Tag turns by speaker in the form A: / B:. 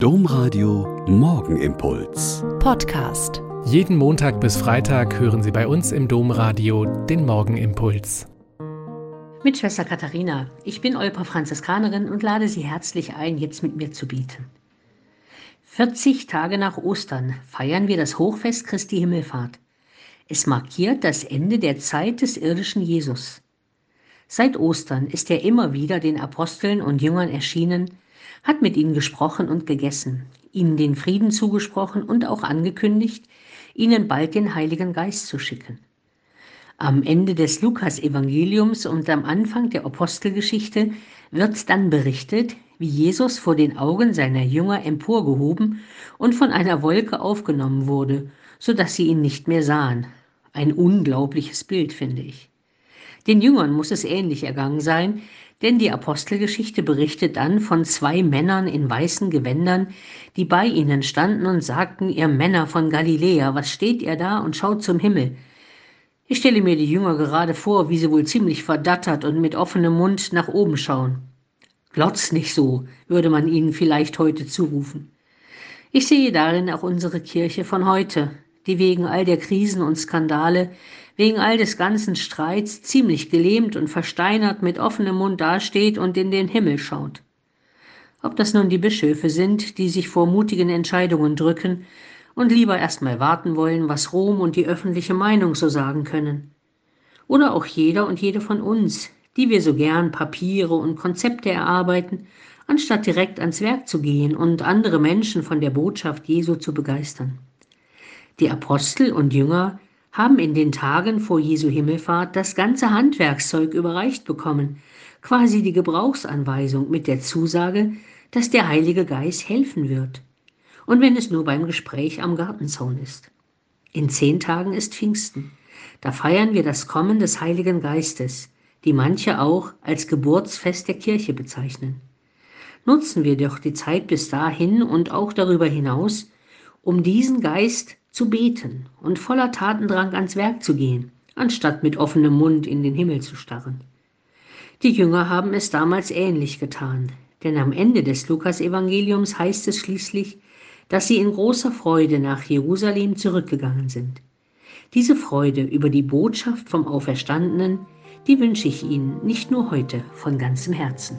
A: Domradio Morgenimpuls.
B: Podcast.
C: Jeden Montag bis Freitag hören Sie bei uns im Domradio den Morgenimpuls.
D: Mit Schwester Katharina. Ich bin Olpa Franziskanerin und lade Sie herzlich ein, jetzt mit mir zu bieten. 40 Tage nach Ostern feiern wir das Hochfest Christi Himmelfahrt. Es markiert das Ende der Zeit des irdischen Jesus. Seit Ostern ist er immer wieder den Aposteln und Jüngern erschienen, hat mit ihnen gesprochen und gegessen, ihnen den Frieden zugesprochen und auch angekündigt, ihnen bald den Heiligen Geist zu schicken. Am Ende des Lukas-Evangeliums und am Anfang der Apostelgeschichte wird dann berichtet, wie Jesus vor den Augen seiner Jünger emporgehoben und von einer Wolke aufgenommen wurde, so dass sie ihn nicht mehr sahen. Ein unglaubliches Bild, finde ich. Den Jüngern muss es ähnlich ergangen sein, denn die Apostelgeschichte berichtet dann von zwei Männern in weißen Gewändern, die bei ihnen standen und sagten, ihr Männer von Galiläa, was steht ihr da und schaut zum Himmel? Ich stelle mir die Jünger gerade vor, wie sie wohl ziemlich verdattert und mit offenem Mund nach oben schauen. Glotz nicht so, würde man ihnen vielleicht heute zurufen. Ich sehe darin auch unsere Kirche von heute, die wegen all der Krisen und Skandale wegen all des ganzen Streits ziemlich gelähmt und versteinert mit offenem Mund dasteht und in den Himmel schaut. Ob das nun die Bischöfe sind, die sich vor mutigen Entscheidungen drücken und lieber erst mal warten wollen, was Rom und die öffentliche Meinung so sagen können. Oder auch jeder und jede von uns, die wir so gern Papiere und Konzepte erarbeiten, anstatt direkt ans Werk zu gehen und andere Menschen von der Botschaft Jesu zu begeistern. Die Apostel und Jünger haben in den Tagen vor Jesu Himmelfahrt das ganze Handwerkszeug überreicht bekommen, quasi die Gebrauchsanweisung mit der Zusage, dass der Heilige Geist helfen wird. Und wenn es nur beim Gespräch am Gartenzaun ist. In zehn Tagen ist Pfingsten. Da feiern wir das Kommen des Heiligen Geistes, die manche auch als Geburtsfest der Kirche bezeichnen. Nutzen wir doch die Zeit bis dahin und auch darüber hinaus, um diesen Geist zu beten und voller Tatendrang ans Werk zu gehen, anstatt mit offenem Mund in den Himmel zu starren. Die Jünger haben es damals ähnlich getan, denn am Ende des Lukasevangeliums heißt es schließlich, dass sie in großer Freude nach Jerusalem zurückgegangen sind. Diese Freude über die Botschaft vom Auferstandenen, die wünsche ich Ihnen nicht nur heute von ganzem Herzen.